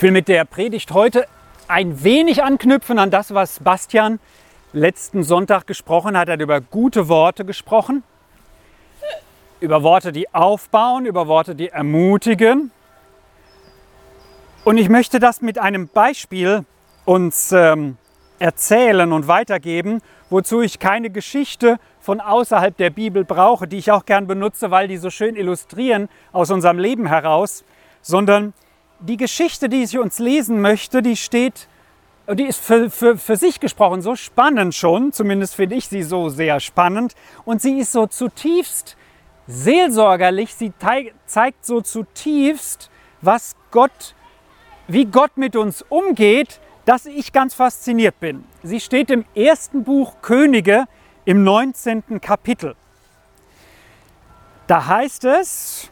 Ich will mit der Predigt heute ein wenig anknüpfen an das, was Bastian letzten Sonntag gesprochen hat. Er hat über gute Worte gesprochen, über Worte, die aufbauen, über Worte, die ermutigen. Und ich möchte das mit einem Beispiel uns ähm, erzählen und weitergeben, wozu ich keine Geschichte von außerhalb der Bibel brauche, die ich auch gern benutze, weil die so schön illustrieren aus unserem Leben heraus, sondern die Geschichte, die ich uns lesen möchte, die steht, die ist für, für, für sich gesprochen so spannend schon, zumindest finde ich sie so sehr spannend, und sie ist so zutiefst seelsorgerlich, sie zeigt so zutiefst, was Gott, wie Gott mit uns umgeht, dass ich ganz fasziniert bin. Sie steht im ersten Buch Könige im 19. Kapitel. Da heißt es,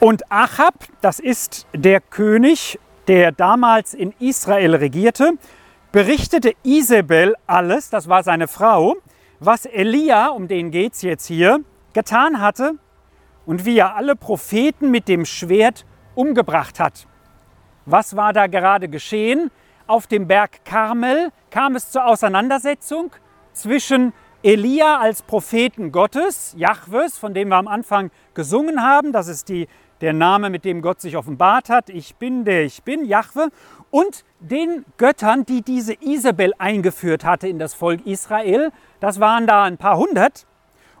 und Achab, das ist der König, der damals in Israel regierte, berichtete Isabel alles, das war seine Frau, was Elia, um den geht es jetzt hier, getan hatte und wie er alle Propheten mit dem Schwert umgebracht hat. Was war da gerade geschehen? Auf dem Berg Karmel kam es zur Auseinandersetzung zwischen Elia als Propheten Gottes, Jahwes, von dem wir am Anfang gesungen haben, das ist die, der Name, mit dem Gott sich offenbart hat, ich bin der ich bin, Jahwe, und den Göttern, die diese Isabel eingeführt hatte in das Volk Israel, das waren da ein paar hundert.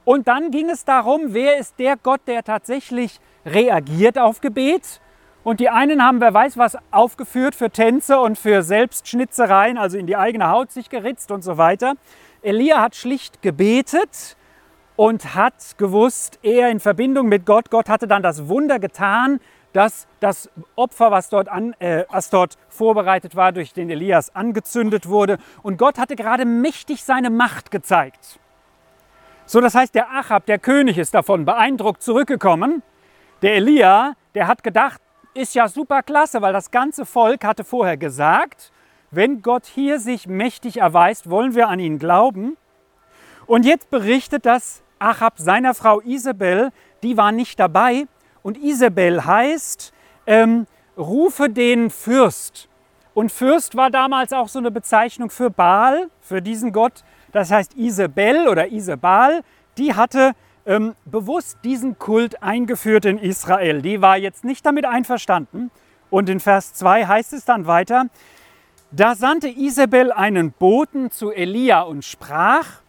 Und dann ging es darum, wer ist der Gott, der tatsächlich reagiert auf Gebet und die einen haben, wer weiß was, aufgeführt für Tänze und für Selbstschnitzereien, also in die eigene Haut sich geritzt und so weiter. Elia hat schlicht gebetet und hat gewusst, er in Verbindung mit Gott, Gott hatte dann das Wunder getan, dass das Opfer, was dort, an, äh, was dort vorbereitet war, durch den Elias angezündet wurde. Und Gott hatte gerade mächtig seine Macht gezeigt. So, das heißt, der Achab, der König, ist davon beeindruckt zurückgekommen. Der Elia, der hat gedacht, ist ja super klasse, weil das ganze Volk hatte vorher gesagt, wenn Gott hier sich mächtig erweist, wollen wir an ihn glauben. Und jetzt berichtet das Achab seiner Frau Isabel, die war nicht dabei. Und Isabel heißt, ähm, rufe den Fürst. Und Fürst war damals auch so eine Bezeichnung für Baal, für diesen Gott. Das heißt Isabel oder Isabal, die hatte ähm, bewusst diesen Kult eingeführt in Israel. Die war jetzt nicht damit einverstanden. Und in Vers 2 heißt es dann weiter, da sandte Isabel einen Boten zu Elia und sprach,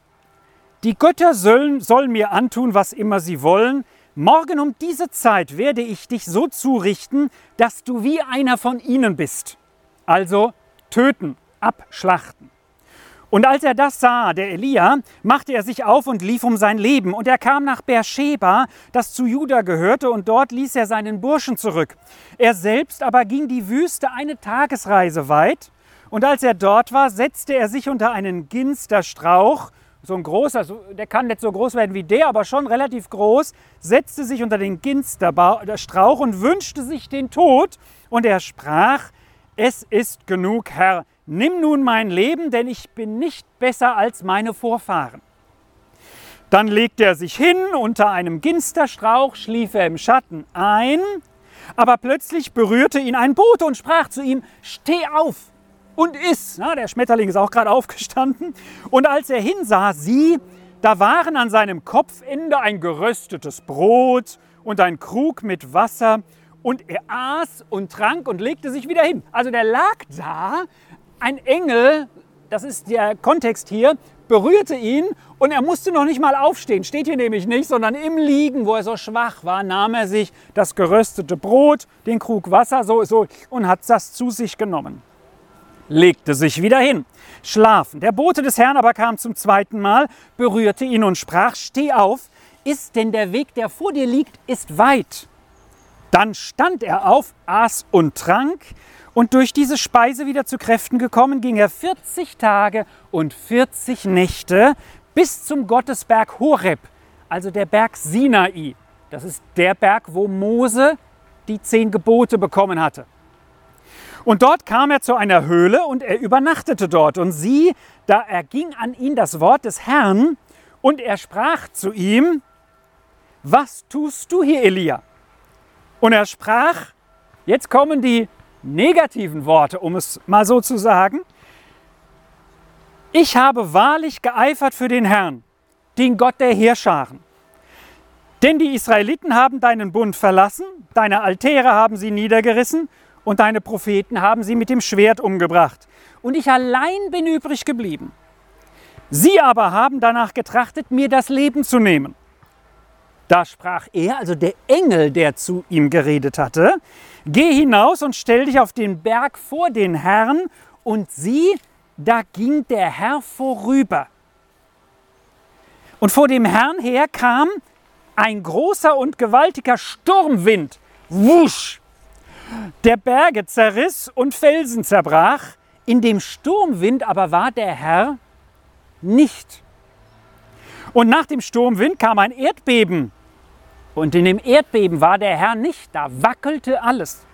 die Götter sollen, sollen mir antun, was immer sie wollen. Morgen um diese Zeit werde ich dich so zurichten, dass du wie einer von ihnen bist. Also töten, abschlachten. Und als er das sah, der Elia, machte er sich auf und lief um sein Leben. Und er kam nach Beersheba, das zu Juda gehörte, und dort ließ er seinen Burschen zurück. Er selbst aber ging die Wüste eine Tagesreise weit. Und als er dort war, setzte er sich unter einen Ginsterstrauch, so ein großer, der kann nicht so groß werden wie der, aber schon relativ groß, setzte sich unter den Ginsterstrauch und wünschte sich den Tod. Und er sprach, es ist genug, Herr, nimm nun mein Leben, denn ich bin nicht besser als meine Vorfahren. Dann legte er sich hin unter einem Ginsterstrauch, schlief er im Schatten ein, aber plötzlich berührte ihn ein Bote und sprach zu ihm, steh auf und iss. Na, der Schmetterling ist auch gerade aufgestanden. Und als er hinsah, sieh, da waren an seinem Kopfende ein geröstetes Brot und ein Krug mit Wasser und er aß und trank und legte sich wieder hin. Also der lag da ein Engel, das ist der Kontext hier, berührte ihn und er musste noch nicht mal aufstehen, steht hier nämlich nicht, sondern im Liegen, wo er so schwach war, nahm er sich das geröstete Brot, den Krug Wasser so, so und hat das zu sich genommen. Legte sich wieder hin, schlafen. Der Bote des Herrn aber kam zum zweiten Mal, berührte ihn und sprach, steh auf, ist denn der Weg, der vor dir liegt, ist weit. Dann stand er auf, aß und trank, und durch diese Speise wieder zu Kräften gekommen, ging er 40 Tage und 40 Nächte bis zum Gottesberg Horeb, also der Berg Sinai. Das ist der Berg, wo Mose die zehn Gebote bekommen hatte. Und dort kam er zu einer Höhle und er übernachtete dort. Und sieh, da erging an ihn das Wort des Herrn und er sprach zu ihm, was tust du hier, Elia? Und er sprach, Jetzt kommen die negativen Worte, um es mal so zu sagen. Ich habe wahrlich geeifert für den Herrn, den Gott der Heerscharen. Denn die Israeliten haben deinen Bund verlassen, deine Altäre haben sie niedergerissen und deine Propheten haben sie mit dem Schwert umgebracht. Und ich allein bin übrig geblieben. Sie aber haben danach getrachtet, mir das Leben zu nehmen. Da sprach er, also der Engel, der zu ihm geredet hatte, Geh hinaus und stell dich auf den Berg vor den Herrn. Und sieh, da ging der Herr vorüber. Und vor dem Herrn her kam ein großer und gewaltiger Sturmwind. Wusch! Der Berge zerriss und Felsen zerbrach. In dem Sturmwind aber war der Herr nicht. Und nach dem Sturmwind kam ein Erdbeben. Und in dem Erdbeben war der Herr nicht, da wackelte alles.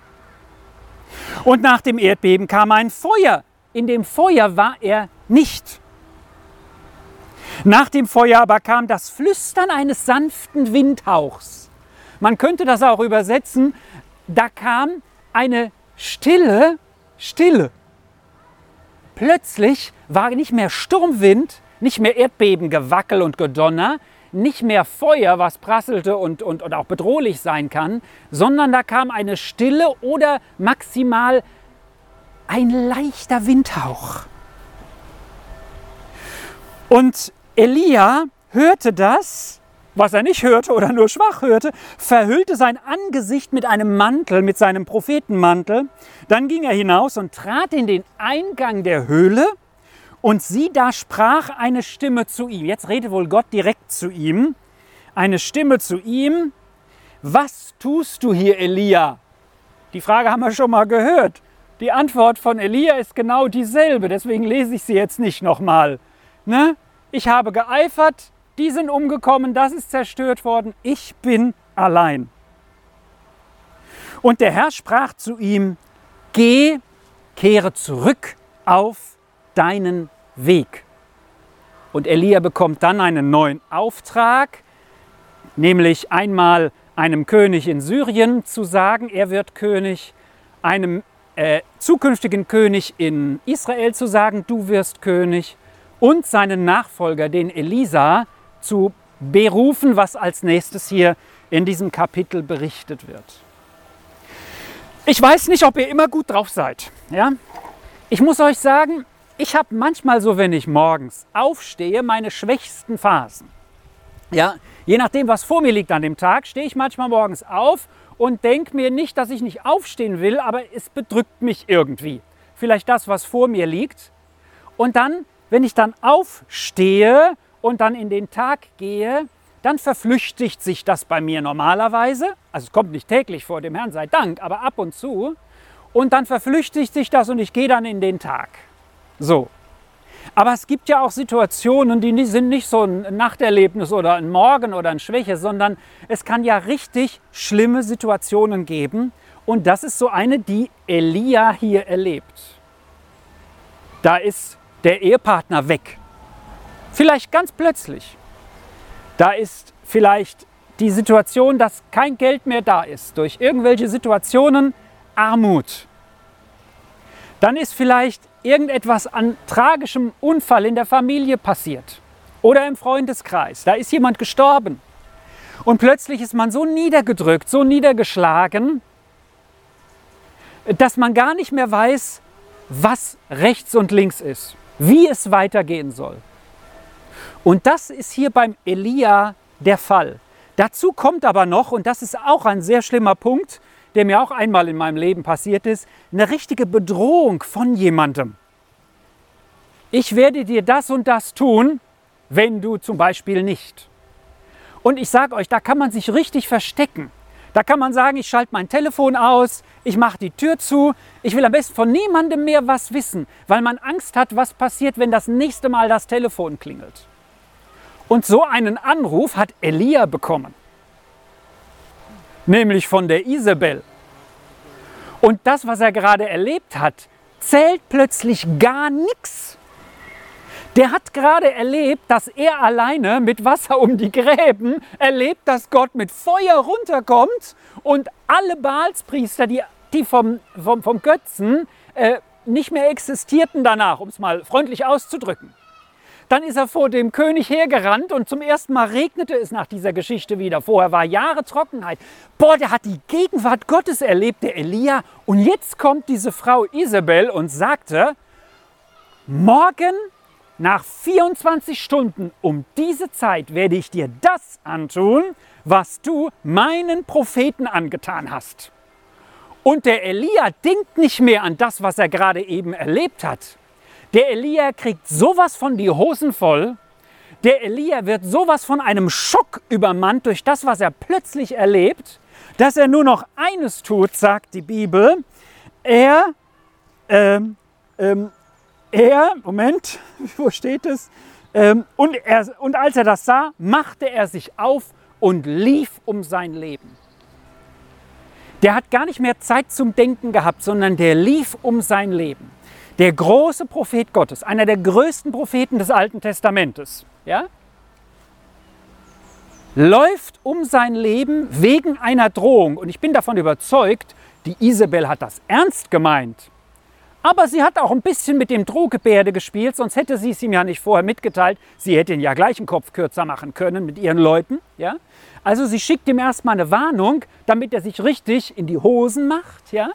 Und nach dem Erdbeben kam ein Feuer. In dem Feuer war er nicht. Nach dem Feuer aber kam das Flüstern eines sanften Windhauchs. Man könnte das auch übersetzen, da kam eine stille Stille. Plötzlich war nicht mehr Sturmwind, nicht mehr Erdbeben, Gewackel und Gedonner, nicht mehr Feuer, was prasselte und, und, und auch bedrohlich sein kann, sondern da kam eine Stille oder maximal ein leichter Windhauch. Und Elia hörte das, was er nicht hörte oder nur schwach hörte, verhüllte sein Angesicht mit einem Mantel, mit seinem Prophetenmantel. Dann ging er hinaus und trat in den Eingang der Höhle und sieh, da sprach eine Stimme zu ihm. Jetzt redet wohl Gott direkt zu ihm. Eine Stimme zu ihm. Was tust du hier, Elia? Die Frage haben wir schon mal gehört. Die Antwort von Elia ist genau dieselbe, deswegen lese ich sie jetzt nicht nochmal. Ne? Ich habe geeifert, die sind umgekommen, das ist zerstört worden, ich bin allein. Und der Herr sprach zu ihm, geh, kehre zurück auf deinen Weg. Und Elia bekommt dann einen neuen Auftrag, nämlich einmal einem König in Syrien zu sagen, er wird König, einem äh, zukünftigen König in Israel zu sagen, du wirst König und seinen Nachfolger, den Elisa, zu berufen, was als nächstes hier in diesem Kapitel berichtet wird. Ich weiß nicht, ob ihr immer gut drauf seid. Ja? Ich muss euch sagen, ich habe manchmal so, wenn ich morgens aufstehe, meine schwächsten Phasen. Ja, je nachdem, was vor mir liegt an dem Tag, stehe ich manchmal morgens auf und denke mir nicht, dass ich nicht aufstehen will, aber es bedrückt mich irgendwie. Vielleicht das, was vor mir liegt. Und dann, wenn ich dann aufstehe und dann in den Tag gehe, dann verflüchtigt sich das bei mir normalerweise. Also es kommt nicht täglich vor dem Herrn sei Dank, aber ab und zu. Und dann verflüchtigt sich das und ich gehe dann in den Tag. So. Aber es gibt ja auch Situationen, die sind nicht so ein Nachterlebnis oder ein Morgen oder eine Schwäche, sondern es kann ja richtig schlimme Situationen geben. Und das ist so eine, die Elia hier erlebt. Da ist der Ehepartner weg. Vielleicht ganz plötzlich. Da ist vielleicht die Situation, dass kein Geld mehr da ist. Durch irgendwelche Situationen Armut. Dann ist vielleicht irgendetwas an tragischem Unfall in der Familie passiert oder im Freundeskreis. Da ist jemand gestorben. Und plötzlich ist man so niedergedrückt, so niedergeschlagen, dass man gar nicht mehr weiß, was rechts und links ist, wie es weitergehen soll. Und das ist hier beim Elia der Fall. Dazu kommt aber noch, und das ist auch ein sehr schlimmer Punkt, der mir auch einmal in meinem Leben passiert ist, eine richtige Bedrohung von jemandem. Ich werde dir das und das tun, wenn du zum Beispiel nicht. Und ich sage euch, da kann man sich richtig verstecken. Da kann man sagen, ich schalte mein Telefon aus, ich mache die Tür zu, ich will am besten von niemandem mehr was wissen, weil man Angst hat, was passiert, wenn das nächste Mal das Telefon klingelt. Und so einen Anruf hat Elia bekommen nämlich von der Isabel. Und das, was er gerade erlebt hat, zählt plötzlich gar nichts. Der hat gerade erlebt, dass er alleine mit Wasser um die Gräben erlebt, dass Gott mit Feuer runterkommt und alle Baalspriester, die, die vom, vom, vom Götzen äh, nicht mehr existierten danach, um es mal freundlich auszudrücken. Dann ist er vor dem König hergerannt und zum ersten Mal regnete es nach dieser Geschichte wieder. Vorher war Jahre Trockenheit. Boah, der hat die Gegenwart Gottes erlebt, der Elia. Und jetzt kommt diese Frau Isabel und sagte, morgen nach 24 Stunden um diese Zeit werde ich dir das antun, was du meinen Propheten angetan hast. Und der Elia denkt nicht mehr an das, was er gerade eben erlebt hat. Der Elia kriegt sowas von die Hosen voll. Der Elia wird sowas von einem Schock übermannt durch das, was er plötzlich erlebt, dass er nur noch eines tut, sagt die Bibel. Er, ähm, ähm, er, Moment, wo steht es? Ähm, und, er, und als er das sah, machte er sich auf und lief um sein Leben. Der hat gar nicht mehr Zeit zum Denken gehabt, sondern der lief um sein Leben der große Prophet Gottes, einer der größten Propheten des Alten Testamentes, ja, läuft um sein Leben wegen einer Drohung. Und ich bin davon überzeugt, die Isabel hat das ernst gemeint. Aber sie hat auch ein bisschen mit dem Drohgebärde gespielt, sonst hätte sie es ihm ja nicht vorher mitgeteilt. Sie hätte ihn ja gleich einen Kopf kürzer machen können mit ihren Leuten. Ja? Also sie schickt ihm erstmal eine Warnung, damit er sich richtig in die Hosen macht. Ja?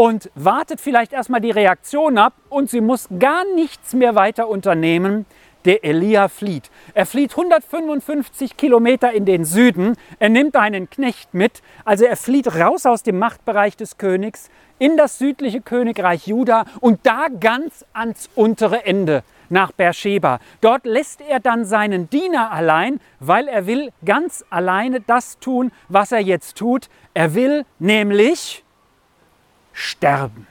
Und wartet vielleicht erstmal die Reaktion ab und sie muss gar nichts mehr weiter unternehmen. Der Elia flieht. Er flieht 155 Kilometer in den Süden. Er nimmt einen Knecht mit. Also er flieht raus aus dem Machtbereich des Königs in das südliche Königreich Juda und da ganz ans untere Ende nach Beersheba. Dort lässt er dann seinen Diener allein, weil er will ganz alleine das tun, was er jetzt tut. Er will nämlich sterben.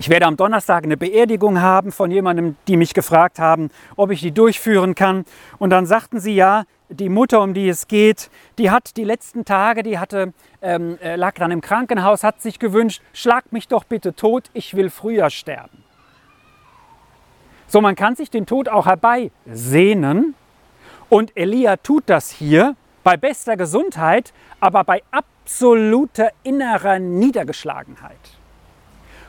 Ich werde am Donnerstag eine Beerdigung haben von jemandem, die mich gefragt haben, ob ich die durchführen kann. Und dann sagten sie ja, die Mutter, um die es geht, die hat die letzten Tage, die hatte, ähm, äh, lag dann im Krankenhaus, hat sich gewünscht, schlag mich doch bitte tot, ich will früher sterben. So, man kann sich den Tod auch herbeisehnen. Und Elia tut das hier bei bester Gesundheit, aber bei absoluter innerer Niedergeschlagenheit.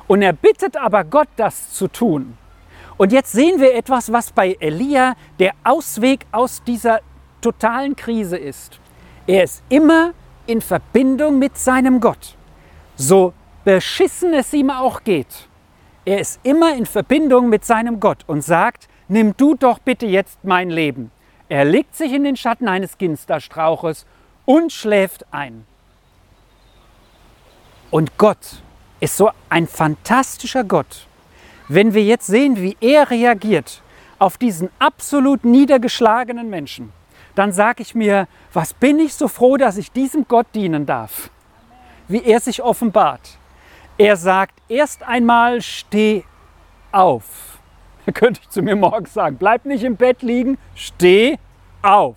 Und er bittet aber Gott, das zu tun. Und jetzt sehen wir etwas, was bei Elia der Ausweg aus dieser totalen Krise ist. Er ist immer in Verbindung mit seinem Gott. So beschissen es ihm auch geht. Er ist immer in Verbindung mit seinem Gott und sagt, nimm du doch bitte jetzt mein Leben. Er legt sich in den Schatten eines Ginsterstrauches und schläft ein. Und Gott ist so ein fantastischer Gott. Wenn wir jetzt sehen, wie er reagiert auf diesen absolut niedergeschlagenen Menschen, dann sage ich mir, was bin ich so froh, dass ich diesem Gott dienen darf, wie er sich offenbart. Er sagt erst einmal, steh auf. Da könnte ich zu mir morgens sagen, bleib nicht im Bett liegen, steh auf.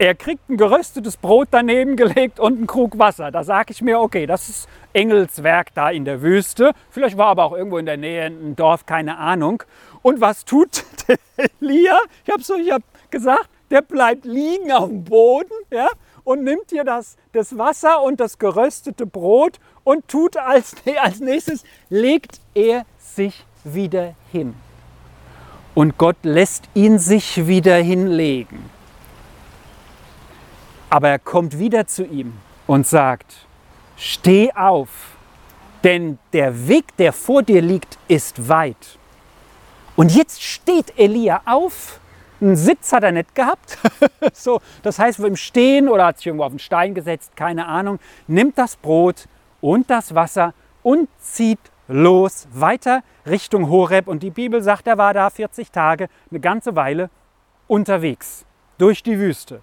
Er kriegt ein geröstetes Brot daneben gelegt und einen Krug Wasser. Da sage ich mir, okay, das ist Engelswerk da in der Wüste. Vielleicht war aber auch irgendwo in der Nähe ein Dorf, keine Ahnung. Und was tut der Elia? Ich habe so, hab gesagt, der bleibt liegen auf dem Boden ja, und nimmt hier das, das Wasser und das geröstete Brot und tut als, als nächstes, legt er sich wieder hin. Und Gott lässt ihn sich wieder hinlegen. Aber er kommt wieder zu ihm und sagt, steh auf, denn der Weg, der vor dir liegt, ist weit. Und jetzt steht Elia auf. Einen Sitz hat er nicht gehabt. so, das heißt, im Stehen oder hat sich irgendwo auf den Stein gesetzt, keine Ahnung, nimmt das Brot und das Wasser und zieht los weiter Richtung Horeb. Und die Bibel sagt, er war da 40 Tage, eine ganze Weile unterwegs durch die Wüste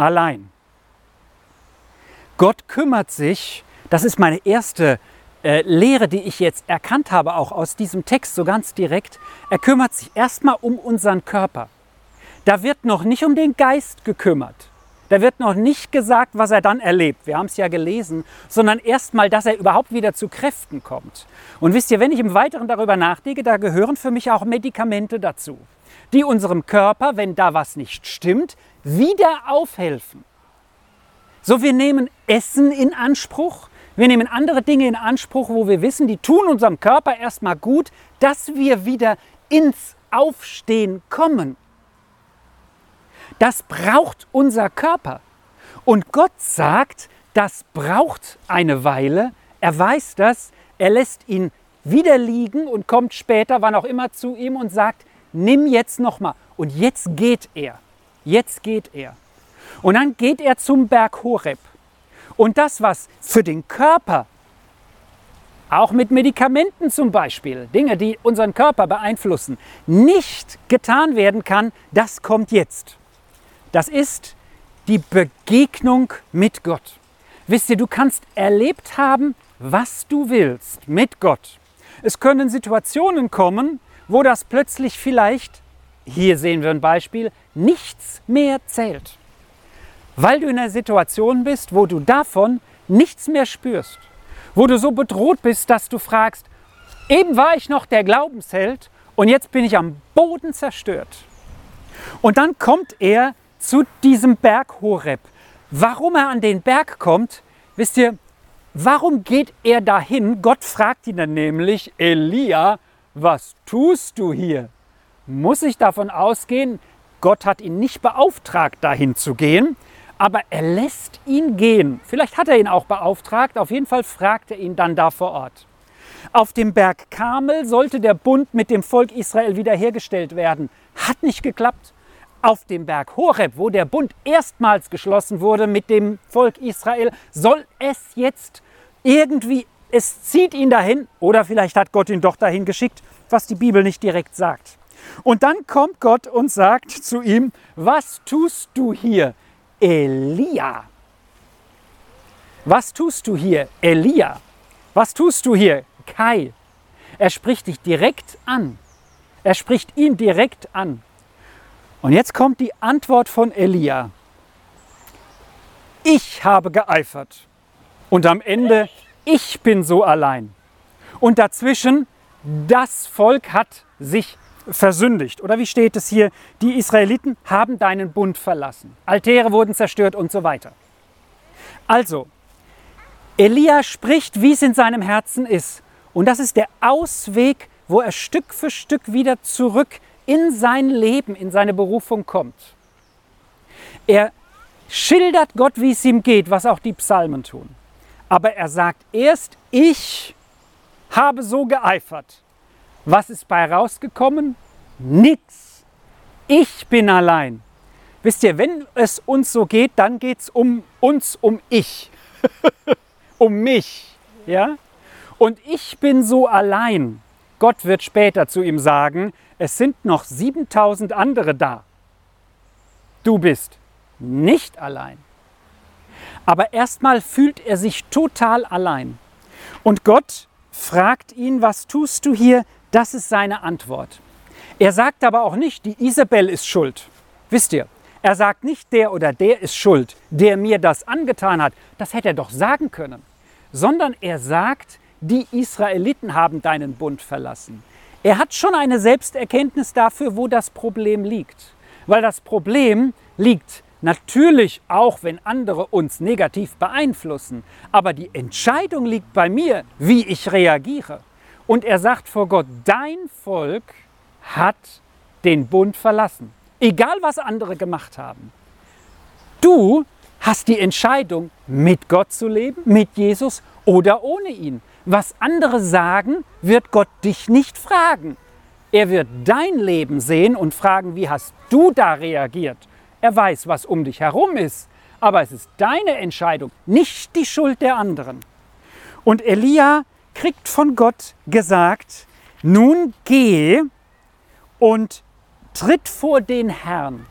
allein. Gott kümmert sich, das ist meine erste äh, Lehre, die ich jetzt erkannt habe, auch aus diesem Text so ganz direkt. Er kümmert sich erstmal um unseren Körper. Da wird noch nicht um den Geist gekümmert. Da wird noch nicht gesagt, was er dann erlebt. Wir haben es ja gelesen, sondern erstmal, dass er überhaupt wieder zu Kräften kommt. Und wisst ihr, wenn ich im Weiteren darüber nachdenke, da gehören für mich auch Medikamente dazu, die unserem Körper, wenn da was nicht stimmt, wieder aufhelfen. So, wir nehmen Essen in Anspruch, Wir nehmen andere Dinge in Anspruch, wo wir wissen, die tun unserem Körper erstmal gut, dass wir wieder ins Aufstehen kommen. Das braucht unser Körper. Und Gott sagt, das braucht eine Weile. Er weiß das. Er lässt ihn wieder liegen und kommt später, wann auch immer, zu ihm und sagt, nimm jetzt nochmal. Und jetzt geht er. Jetzt geht er. Und dann geht er zum Berg Horeb. Und das, was für den Körper, auch mit Medikamenten zum Beispiel, Dinge, die unseren Körper beeinflussen, nicht getan werden kann, das kommt jetzt. Das ist die Begegnung mit Gott. Wisst ihr, du kannst erlebt haben, was du willst mit Gott. Es können Situationen kommen, wo das plötzlich vielleicht, hier sehen wir ein Beispiel, nichts mehr zählt. Weil du in einer Situation bist, wo du davon nichts mehr spürst. Wo du so bedroht bist, dass du fragst, eben war ich noch der Glaubensheld und jetzt bin ich am Boden zerstört. Und dann kommt er zu diesem Berg Horeb. Warum er an den Berg kommt, wisst ihr, warum geht er dahin? Gott fragt ihn dann nämlich, Elia, was tust du hier? Muss ich davon ausgehen, Gott hat ihn nicht beauftragt, dahin zu gehen, aber er lässt ihn gehen. Vielleicht hat er ihn auch beauftragt, auf jeden Fall fragt er ihn dann da vor Ort. Auf dem Berg Karmel sollte der Bund mit dem Volk Israel wiederhergestellt werden. Hat nicht geklappt auf dem Berg Horeb, wo der Bund erstmals geschlossen wurde mit dem Volk Israel, soll es jetzt irgendwie, es zieht ihn dahin, oder vielleicht hat Gott ihn doch dahin geschickt, was die Bibel nicht direkt sagt. Und dann kommt Gott und sagt zu ihm, was tust du hier, Elia? Was tust du hier, Elia? Was tust du hier, Kai? Er spricht dich direkt an. Er spricht ihn direkt an. Und jetzt kommt die Antwort von Elia. Ich habe geeifert. Und am Ende, ich bin so allein. Und dazwischen, das Volk hat sich versündigt. Oder wie steht es hier? Die Israeliten haben deinen Bund verlassen. Altäre wurden zerstört und so weiter. Also, Elia spricht, wie es in seinem Herzen ist. Und das ist der Ausweg, wo er Stück für Stück wieder zurück in sein Leben, in seine Berufung kommt. Er schildert Gott, wie es ihm geht, was auch die Psalmen tun. Aber er sagt erst, ich habe so geeifert. Was ist bei rausgekommen? Nix. Ich bin allein. Wisst ihr, wenn es uns so geht, dann geht es um uns, um ich. um mich. Ja? Und ich bin so allein. Gott wird später zu ihm sagen, es sind noch 7000 andere da. Du bist nicht allein. Aber erstmal fühlt er sich total allein. Und Gott fragt ihn, was tust du hier? Das ist seine Antwort. Er sagt aber auch nicht, die Isabel ist schuld. Wisst ihr, er sagt nicht, der oder der ist schuld, der mir das angetan hat. Das hätte er doch sagen können. Sondern er sagt, die Israeliten haben deinen Bund verlassen. Er hat schon eine Selbsterkenntnis dafür, wo das Problem liegt. Weil das Problem liegt natürlich auch, wenn andere uns negativ beeinflussen. Aber die Entscheidung liegt bei mir, wie ich reagiere. Und er sagt vor Gott, dein Volk hat den Bund verlassen. Egal was andere gemacht haben. Du hast die Entscheidung, mit Gott zu leben, mit Jesus oder ohne ihn. Was andere sagen, wird Gott dich nicht fragen. Er wird dein Leben sehen und fragen, wie hast du da reagiert? Er weiß, was um dich herum ist, aber es ist deine Entscheidung, nicht die Schuld der anderen. Und Elia kriegt von Gott gesagt, nun geh und tritt vor den Herrn.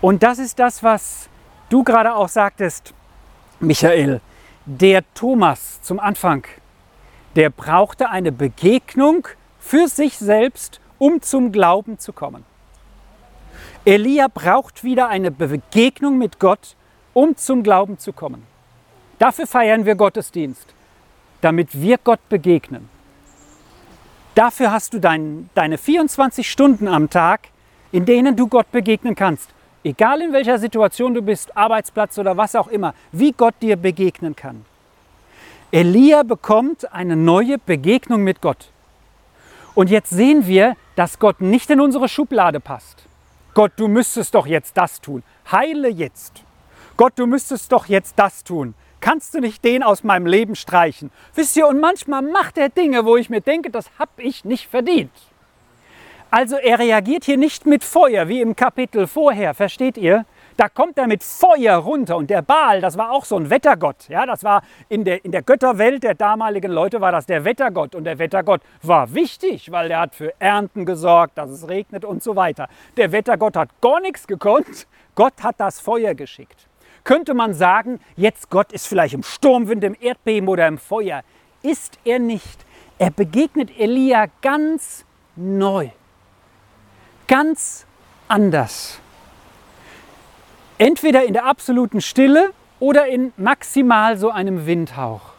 Und das ist das, was du gerade auch sagtest, Michael. Der Thomas zum Anfang der brauchte eine Begegnung für sich selbst, um zum Glauben zu kommen. Elia braucht wieder eine Begegnung mit Gott, um zum Glauben zu kommen. Dafür feiern wir Gottesdienst, damit wir Gott begegnen. Dafür hast du dein, deine 24 Stunden am Tag, in denen du Gott begegnen kannst. Egal in welcher Situation du bist, Arbeitsplatz oder was auch immer, wie Gott dir begegnen kann. Elia bekommt eine neue Begegnung mit Gott. Und jetzt sehen wir, dass Gott nicht in unsere Schublade passt. Gott, du müsstest doch jetzt das tun. Heile jetzt. Gott, du müsstest doch jetzt das tun. Kannst du nicht den aus meinem Leben streichen? Wisst ihr, und manchmal macht er Dinge, wo ich mir denke, das habe ich nicht verdient. Also er reagiert hier nicht mit Feuer wie im Kapitel vorher, versteht ihr? Da kommt er mit Feuer runter und der Baal, das war auch so ein Wettergott. Ja, das war in der, in der Götterwelt der damaligen Leute war das der Wettergott und der Wettergott war wichtig, weil der hat für Ernten gesorgt, dass es regnet und so weiter. Der Wettergott hat gar nichts gekonnt. Gott hat das Feuer geschickt könnte man sagen, jetzt Gott ist vielleicht im Sturmwind, im Erdbeben oder im Feuer. Ist er nicht. Er begegnet Elia ganz neu, ganz anders. Entweder in der absoluten Stille oder in maximal so einem Windhauch.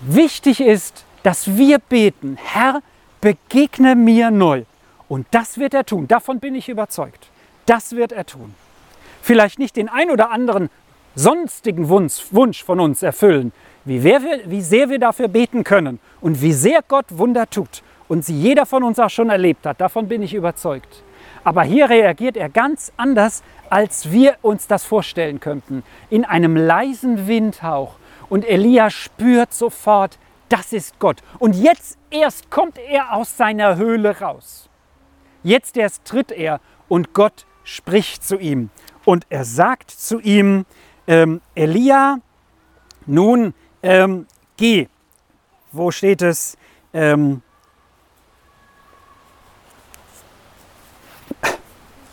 Wichtig ist, dass wir beten, Herr, begegne mir neu. Und das wird er tun, davon bin ich überzeugt. Das wird er tun vielleicht nicht den ein oder anderen sonstigen Wunsch, Wunsch von uns erfüllen, wie, wir, wie sehr wir dafür beten können und wie sehr Gott Wunder tut und sie jeder von uns auch schon erlebt hat, davon bin ich überzeugt. Aber hier reagiert er ganz anders, als wir uns das vorstellen könnten, in einem leisen Windhauch. Und Elia spürt sofort, das ist Gott. Und jetzt erst kommt er aus seiner Höhle raus. Jetzt erst tritt er und Gott spricht zu ihm. Und er sagt zu ihm, ähm, Elia, nun ähm, geh. Wo steht es? Ähm,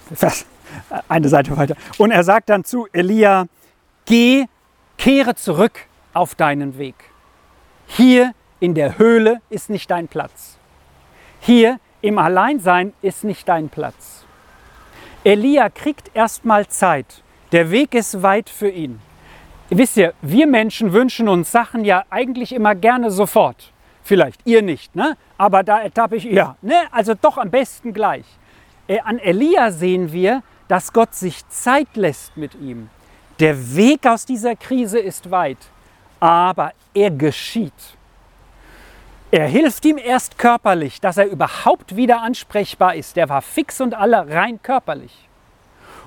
eine Seite weiter. Und er sagt dann zu Elia, geh, kehre zurück auf deinen Weg. Hier in der Höhle ist nicht dein Platz. Hier im Alleinsein ist nicht dein Platz. Elia kriegt erstmal Zeit. Der Weg ist weit für ihn. Wisst ihr, wir Menschen wünschen uns Sachen ja eigentlich immer gerne sofort. Vielleicht ihr nicht, ne? Aber da ertappe ich, ja, ne? Also doch am besten gleich. Äh, an Elia sehen wir, dass Gott sich Zeit lässt mit ihm. Der Weg aus dieser Krise ist weit, aber er geschieht. Er hilft ihm erst körperlich, dass er überhaupt wieder ansprechbar ist. Der war fix und alle rein körperlich.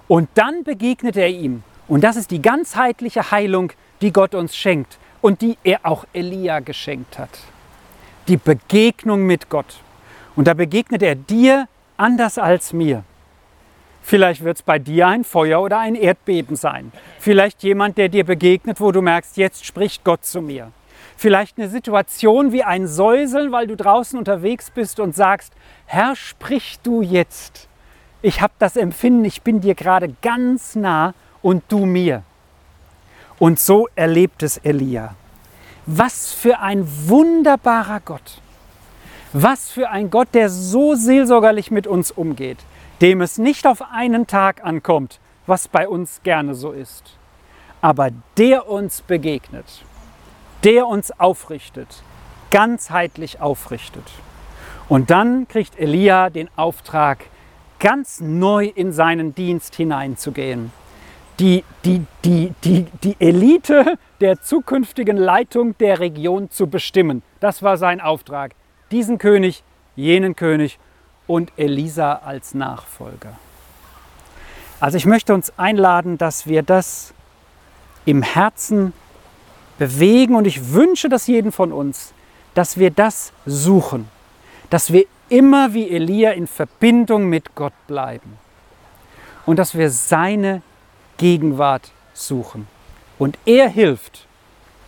Und dann begegnet er ihm. Und das ist die ganzheitliche Heilung, die Gott uns schenkt und die er auch Elia geschenkt hat. Die Begegnung mit Gott. Und da begegnet er dir anders als mir. Vielleicht wird es bei dir ein Feuer oder ein Erdbeben sein. Vielleicht jemand, der dir begegnet, wo du merkst, jetzt spricht Gott zu mir vielleicht eine Situation wie ein Säuseln, weil du draußen unterwegs bist und sagst, Herr, sprich du jetzt. Ich habe das Empfinden, ich bin dir gerade ganz nah und du mir. Und so erlebt es Elia. Was für ein wunderbarer Gott. Was für ein Gott, der so seelsorgerlich mit uns umgeht, dem es nicht auf einen Tag ankommt, was bei uns gerne so ist, aber der uns begegnet der uns aufrichtet, ganzheitlich aufrichtet. Und dann kriegt Elia den Auftrag, ganz neu in seinen Dienst hineinzugehen. Die, die, die, die, die Elite der zukünftigen Leitung der Region zu bestimmen. Das war sein Auftrag. Diesen König, jenen König und Elisa als Nachfolger. Also ich möchte uns einladen, dass wir das im Herzen bewegen und ich wünsche das jeden von uns, dass wir das suchen, dass wir immer wie Elia in Verbindung mit Gott bleiben und dass wir seine Gegenwart suchen. Und er hilft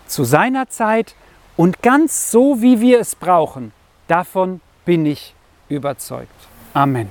zu seiner Zeit und ganz so, wie wir es brauchen. Davon bin ich überzeugt. Amen.